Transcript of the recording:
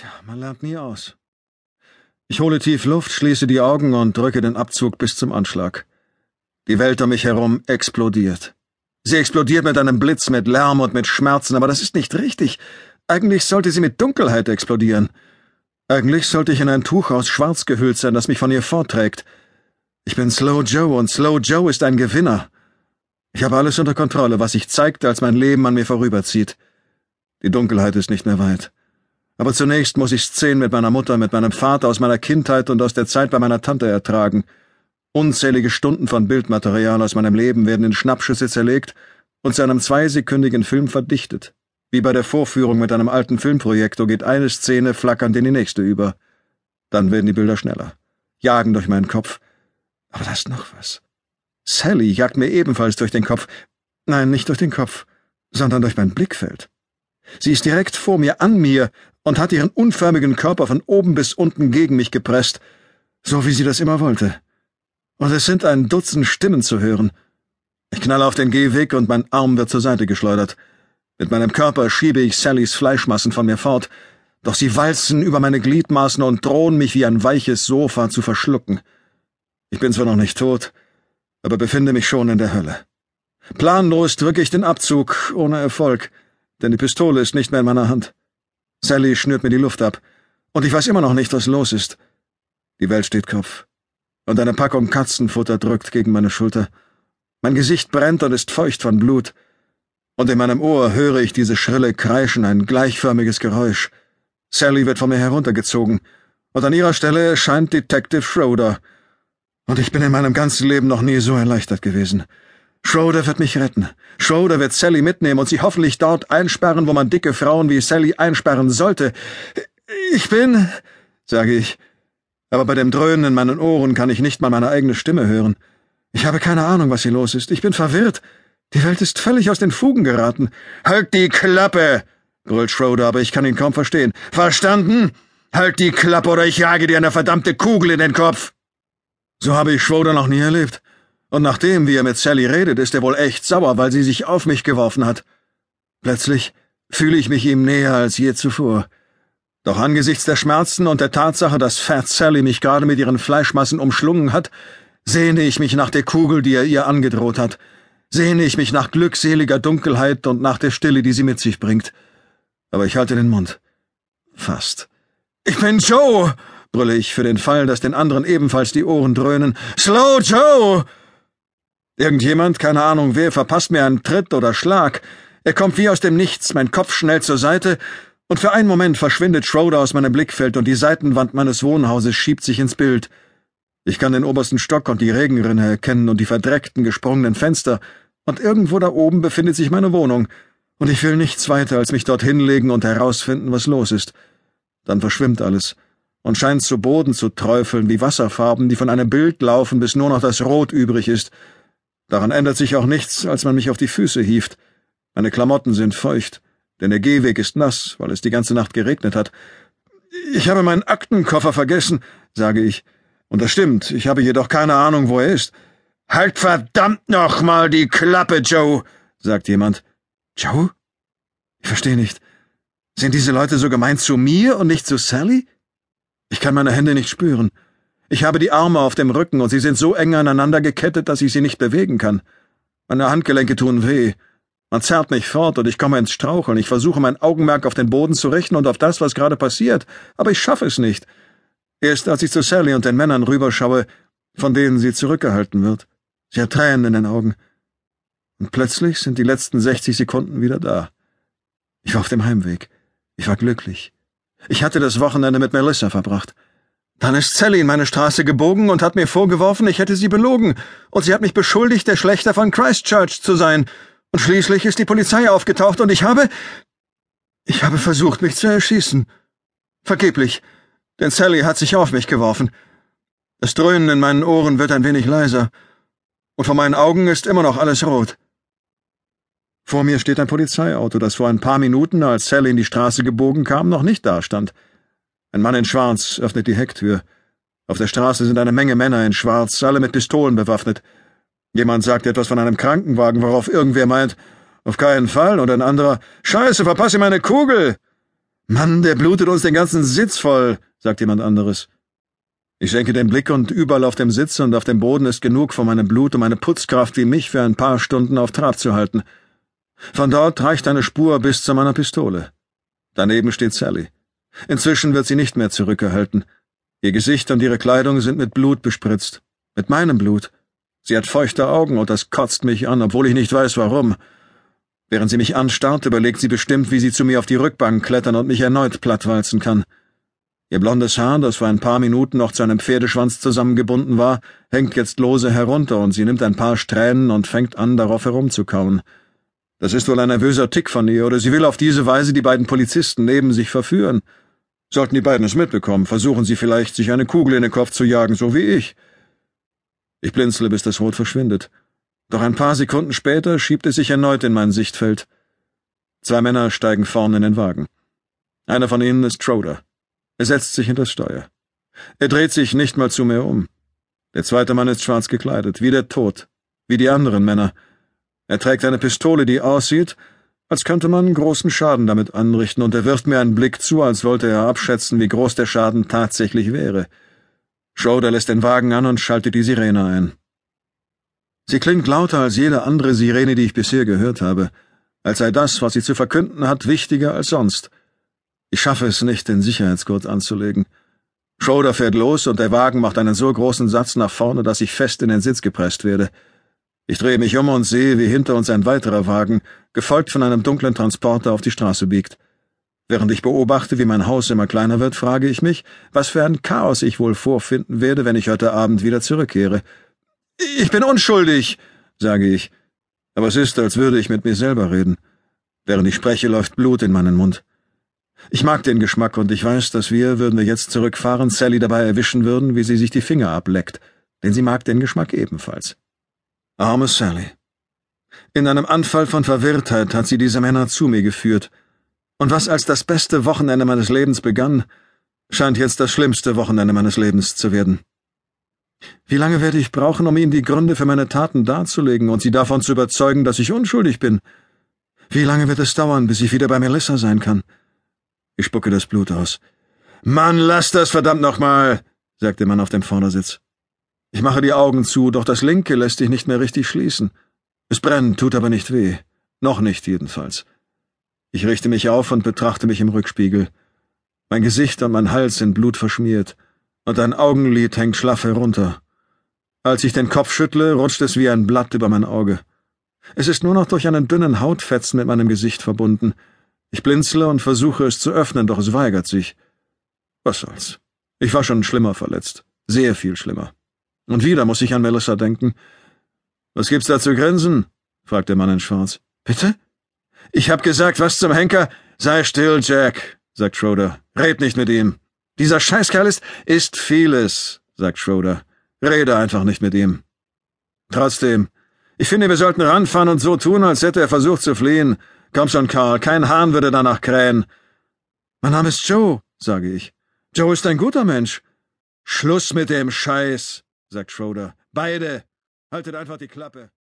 Tja, man lernt nie aus. Ich hole tief Luft, schließe die Augen und drücke den Abzug bis zum Anschlag. Die Welt um mich herum explodiert. Sie explodiert mit einem Blitz, mit Lärm und mit Schmerzen, aber das ist nicht richtig. Eigentlich sollte sie mit Dunkelheit explodieren. Eigentlich sollte ich in ein Tuch aus Schwarz gehüllt sein, das mich von ihr fortträgt. Ich bin Slow Joe und Slow Joe ist ein Gewinner. Ich habe alles unter Kontrolle, was sich zeigt, als mein Leben an mir vorüberzieht. Die Dunkelheit ist nicht mehr weit. Aber zunächst muss ich Szenen mit meiner Mutter, mit meinem Vater aus meiner Kindheit und aus der Zeit bei meiner Tante ertragen. Unzählige Stunden von Bildmaterial aus meinem Leben werden in Schnappschüsse zerlegt und zu einem zweisekündigen Film verdichtet. Wie bei der Vorführung mit einem alten Filmprojektor geht eine Szene flackernd in die nächste über. Dann werden die Bilder schneller, jagen durch meinen Kopf. Aber da ist noch was. Sally jagt mir ebenfalls durch den Kopf. Nein, nicht durch den Kopf, sondern durch mein Blickfeld. Sie ist direkt vor mir, an mir, und hat ihren unförmigen Körper von oben bis unten gegen mich gepresst, so wie sie das immer wollte. Und es sind ein Dutzend Stimmen zu hören. Ich knalle auf den Gehweg und mein Arm wird zur Seite geschleudert. Mit meinem Körper schiebe ich Sallys Fleischmassen von mir fort, doch sie walzen über meine Gliedmaßen und drohen mich wie ein weiches Sofa zu verschlucken. Ich bin zwar noch nicht tot, aber befinde mich schon in der Hölle. Planlos drücke ich den Abzug, ohne Erfolg, denn die Pistole ist nicht mehr in meiner Hand. Sally schnürt mir die Luft ab, und ich weiß immer noch nicht, was los ist. Die Welt steht Kopf, und eine Packung Katzenfutter drückt gegen meine Schulter. Mein Gesicht brennt und ist feucht von Blut, und in meinem Ohr höre ich diese schrille Kreischen, ein gleichförmiges Geräusch. Sally wird von mir heruntergezogen, und an ihrer Stelle erscheint Detective Schroeder, und ich bin in meinem ganzen Leben noch nie so erleichtert gewesen. Schroeder wird mich retten. Schroeder wird Sally mitnehmen und sie hoffentlich dort einsperren, wo man dicke Frauen wie Sally einsperren sollte. Ich bin, sage ich, aber bei dem Dröhnen in meinen Ohren kann ich nicht mal meine eigene Stimme hören. Ich habe keine Ahnung, was hier los ist. Ich bin verwirrt. Die Welt ist völlig aus den Fugen geraten. Halt die Klappe! brüllt Schroeder, aber ich kann ihn kaum verstehen. Verstanden? Halt die Klappe oder ich jage dir eine verdammte Kugel in den Kopf! So habe ich Schroeder noch nie erlebt. Und nachdem, wie er mit Sally redet, ist er wohl echt sauer, weil sie sich auf mich geworfen hat. Plötzlich fühle ich mich ihm näher als je zuvor. Doch angesichts der Schmerzen und der Tatsache, dass Fat Sally mich gerade mit ihren Fleischmassen umschlungen hat, sehne ich mich nach der Kugel, die er ihr angedroht hat, sehne ich mich nach glückseliger Dunkelheit und nach der Stille, die sie mit sich bringt. Aber ich halte den Mund. Fast. Ich bin Joe! brülle ich für den Fall, dass den anderen ebenfalls die Ohren dröhnen. Slow Joe! Irgendjemand, keine Ahnung wer, verpasst mir einen Tritt oder Schlag. Er kommt wie aus dem Nichts, mein Kopf schnell zur Seite, und für einen Moment verschwindet Schroeder aus meinem Blickfeld und die Seitenwand meines Wohnhauses schiebt sich ins Bild. Ich kann den obersten Stock und die Regenrinne erkennen und die verdreckten, gesprungenen Fenster, und irgendwo da oben befindet sich meine Wohnung, und ich will nichts weiter als mich dort hinlegen und herausfinden, was los ist. Dann verschwimmt alles und scheint zu Boden zu träufeln wie Wasserfarben, die von einem Bild laufen, bis nur noch das Rot übrig ist, Daran ändert sich auch nichts, als man mich auf die Füße hieft. Meine Klamotten sind feucht, denn der Gehweg ist nass, weil es die ganze Nacht geregnet hat. Ich habe meinen Aktenkoffer vergessen, sage ich. Und das stimmt, ich habe jedoch keine Ahnung, wo er ist. Halt verdammt noch mal die Klappe, Joe, sagt jemand. Joe? Ich verstehe nicht. Sind diese Leute so gemein zu mir und nicht zu Sally? Ich kann meine Hände nicht spüren. Ich habe die Arme auf dem Rücken und sie sind so eng aneinander gekettet, dass ich sie nicht bewegen kann. Meine Handgelenke tun weh. Man zerrt mich fort und ich komme ins Straucheln. Ich versuche mein Augenmerk auf den Boden zu richten und auf das, was gerade passiert, aber ich schaffe es nicht. Erst als ich zu Sally und den Männern rüberschaue, von denen sie zurückgehalten wird. Sie hat Tränen in den Augen. Und plötzlich sind die letzten 60 Sekunden wieder da. Ich war auf dem Heimweg. Ich war glücklich. Ich hatte das Wochenende mit Melissa verbracht. Dann ist Sally in meine Straße gebogen und hat mir vorgeworfen, ich hätte sie belogen, und sie hat mich beschuldigt, der Schlechter von Christchurch zu sein. Und schließlich ist die Polizei aufgetaucht und ich habe. Ich habe versucht, mich zu erschießen. Vergeblich, denn Sally hat sich auf mich geworfen. Das Dröhnen in meinen Ohren wird ein wenig leiser, und vor meinen Augen ist immer noch alles rot. Vor mir steht ein Polizeiauto, das vor ein paar Minuten, als Sally in die Straße gebogen kam, noch nicht dastand. Ein Mann in Schwarz öffnet die Hecktür. Auf der Straße sind eine Menge Männer in Schwarz, alle mit Pistolen bewaffnet. Jemand sagt etwas von einem Krankenwagen, worauf irgendwer meint, auf keinen Fall, und ein anderer, Scheiße, verpasse meine Kugel! Mann, der blutet uns den ganzen Sitz voll, sagt jemand anderes. Ich senke den Blick und überall auf dem Sitz und auf dem Boden ist genug von meinem Blut, um eine Putzkraft wie mich für ein paar Stunden auf Trab zu halten. Von dort reicht eine Spur bis zu meiner Pistole. Daneben steht Sally. Inzwischen wird sie nicht mehr zurückgehalten. Ihr Gesicht und ihre Kleidung sind mit Blut bespritzt. Mit meinem Blut. Sie hat feuchte Augen und das kotzt mich an, obwohl ich nicht weiß warum. Während sie mich anstarrt, überlegt sie bestimmt, wie sie zu mir auf die Rückbank klettern und mich erneut plattwalzen kann. Ihr blondes Haar, das vor ein paar Minuten noch zu einem Pferdeschwanz zusammengebunden war, hängt jetzt lose herunter und sie nimmt ein paar Strähnen und fängt an, darauf herumzukauen. Das ist wohl ein nervöser Tick von ihr, oder sie will auf diese Weise die beiden Polizisten neben sich verführen. Sollten die beiden es mitbekommen, versuchen sie vielleicht, sich eine Kugel in den Kopf zu jagen, so wie ich. Ich blinzle, bis das Rot verschwindet. Doch ein paar Sekunden später schiebt es sich erneut in mein Sichtfeld. Zwei Männer steigen vorn in den Wagen. Einer von ihnen ist Schroeder. Er setzt sich hinter das Steuer. Er dreht sich nicht mal zu mir um. Der zweite Mann ist schwarz gekleidet, wie der Tod, wie die anderen Männer. Er trägt eine Pistole, die aussieht, als könnte man großen Schaden damit anrichten, und er wirft mir einen Blick zu, als wollte er abschätzen, wie groß der Schaden tatsächlich wäre. Schroeder lässt den Wagen an und schaltet die Sirene ein. Sie klingt lauter als jede andere Sirene, die ich bisher gehört habe, als sei das, was sie zu verkünden hat, wichtiger als sonst. Ich schaffe es nicht, den Sicherheitsgurt anzulegen. Schroeder fährt los und der Wagen macht einen so großen Satz nach vorne, dass ich fest in den Sitz gepresst werde. Ich drehe mich um und sehe, wie hinter uns ein weiterer Wagen, gefolgt von einem dunklen Transporter, auf die Straße biegt. Während ich beobachte, wie mein Haus immer kleiner wird, frage ich mich, was für ein Chaos ich wohl vorfinden werde, wenn ich heute Abend wieder zurückkehre. Ich bin unschuldig, sage ich. Aber es ist, als würde ich mit mir selber reden. Während ich spreche, läuft Blut in meinen Mund. Ich mag den Geschmack und ich weiß, dass wir, würden wir jetzt zurückfahren, Sally dabei erwischen würden, wie sie sich die Finger ableckt, denn sie mag den Geschmack ebenfalls. Arme Sally. In einem Anfall von Verwirrtheit hat sie diese Männer zu mir geführt, und was als das beste Wochenende meines Lebens begann, scheint jetzt das schlimmste Wochenende meines Lebens zu werden. Wie lange werde ich brauchen, um Ihnen die Gründe für meine Taten darzulegen und Sie davon zu überzeugen, dass ich unschuldig bin? Wie lange wird es dauern, bis ich wieder bei Melissa sein kann? Ich spucke das Blut aus. Mann, lass das verdammt nochmal, sagt der Mann auf dem Vordersitz. Ich mache die Augen zu, doch das linke lässt sich nicht mehr richtig schließen. Es brennt, tut aber nicht weh. Noch nicht jedenfalls. Ich richte mich auf und betrachte mich im Rückspiegel. Mein Gesicht und mein Hals sind blutverschmiert, und ein Augenlid hängt schlaff herunter. Als ich den Kopf schüttle, rutscht es wie ein Blatt über mein Auge. Es ist nur noch durch einen dünnen Hautfetzen mit meinem Gesicht verbunden, ich blinzle und versuche es zu öffnen, doch es weigert sich. Was soll's? Ich war schon schlimmer verletzt. Sehr viel schlimmer. Und wieder muss ich an Melissa denken. Was gibt's da zu grinsen? fragt der Mann in Schwarz. Bitte? Ich hab gesagt, was zum Henker? Sei still, Jack, sagt Schroeder. Red nicht mit ihm. Dieser Scheißkerl ist, ist vieles, sagt Schroeder. Rede einfach nicht mit ihm. Trotzdem, ich finde, wir sollten ranfahren und so tun, als hätte er versucht zu fliehen. Komm schon, Karl, kein Hahn würde danach krähen. Mein Name ist Joe, sage ich. Joe ist ein guter Mensch. Schluss mit dem Scheiß, sagt Schroeder. Beide. Haltet einfach die Klappe.